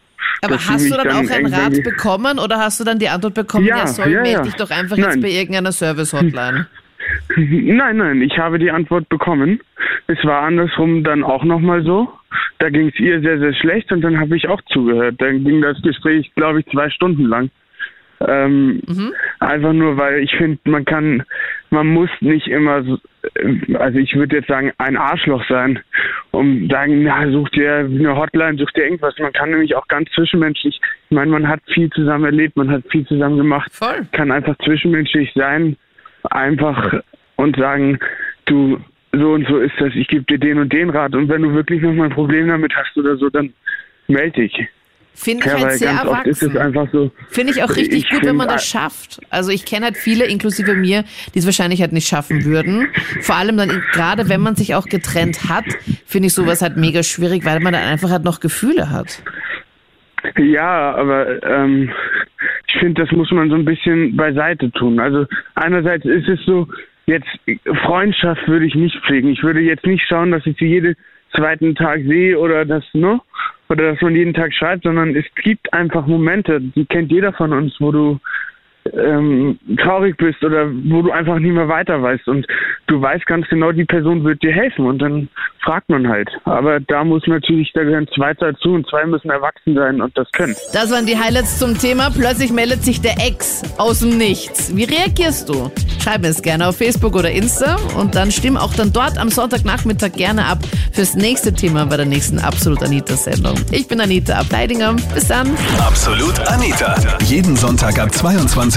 Aber Dass hast du mich dann auch einen Rat bekommen oder hast du dann die Antwort bekommen, ja, Ja, sorry, ja, ja. dich doch einfach jetzt Nein. bei irgendeiner Service-Hotline? Nein, nein, ich habe die Antwort bekommen. Es war andersrum dann auch nochmal so. Da ging es ihr sehr, sehr schlecht und dann habe ich auch zugehört. Dann ging das Gespräch, glaube ich, zwei Stunden lang. Ähm, Einfach nur, weil ich finde, man kann, man muss nicht immer, so, äh, also ich würde jetzt sagen, ein Arschloch sein, um sagen, na, such dir eine Hotline, such dir irgendwas. Man kann nämlich auch ganz zwischenmenschlich, ich meine, man hat viel zusammen erlebt, man hat viel zusammen gemacht Voll. kann einfach zwischenmenschlich sein, einfach und sagen, du, so und so ist das, ich gebe dir den und den Rat und wenn du wirklich noch mal ein Problem damit hast oder so, dann melde dich. Finde ich Ja, halt sehr erwachsen. so, Finde ich auch richtig Ich gut, wenn man das schafft. Also ich kenne halt viele, inklusive mir, die es wahrscheinlich halt nicht schaffen würden. Vor allem dann, gerade wenn man sich auch getrennt hat, finde ich sowas halt mega schwierig, weil man dann einfach halt noch Gefühle hat. ja, aber ähm, ich finde, das muss man so ein bisschen beiseite tun. Also einerseits ist es so, jetzt Freundschaft würde ich nicht pflegen. Ich würde jetzt nicht schauen, dass ich sie jeden zweiten Tag sehe oder das, ne? Oder dass man jeden Tag schreibt, sondern es gibt einfach Momente, die kennt jeder von uns, wo du ähm, traurig bist oder wo du einfach nie mehr weiter weißt und du weißt ganz genau, die Person wird dir helfen und dann fragt man halt. Aber da muss natürlich, da gehören zwei dazu und zwei müssen erwachsen sein und das können. Das waren die Highlights zum Thema. Plötzlich meldet sich der Ex aus dem Nichts. Wie reagierst du? Schreib mir es gerne auf Facebook oder Insta und dann stimm auch dann dort am Sonntagnachmittag gerne ab fürs nächste Thema bei der nächsten Absolut Anita Sendung. Ich bin Anita Ableidinger. Bis dann. Absolut Anita. Jeden Sonntag ab 22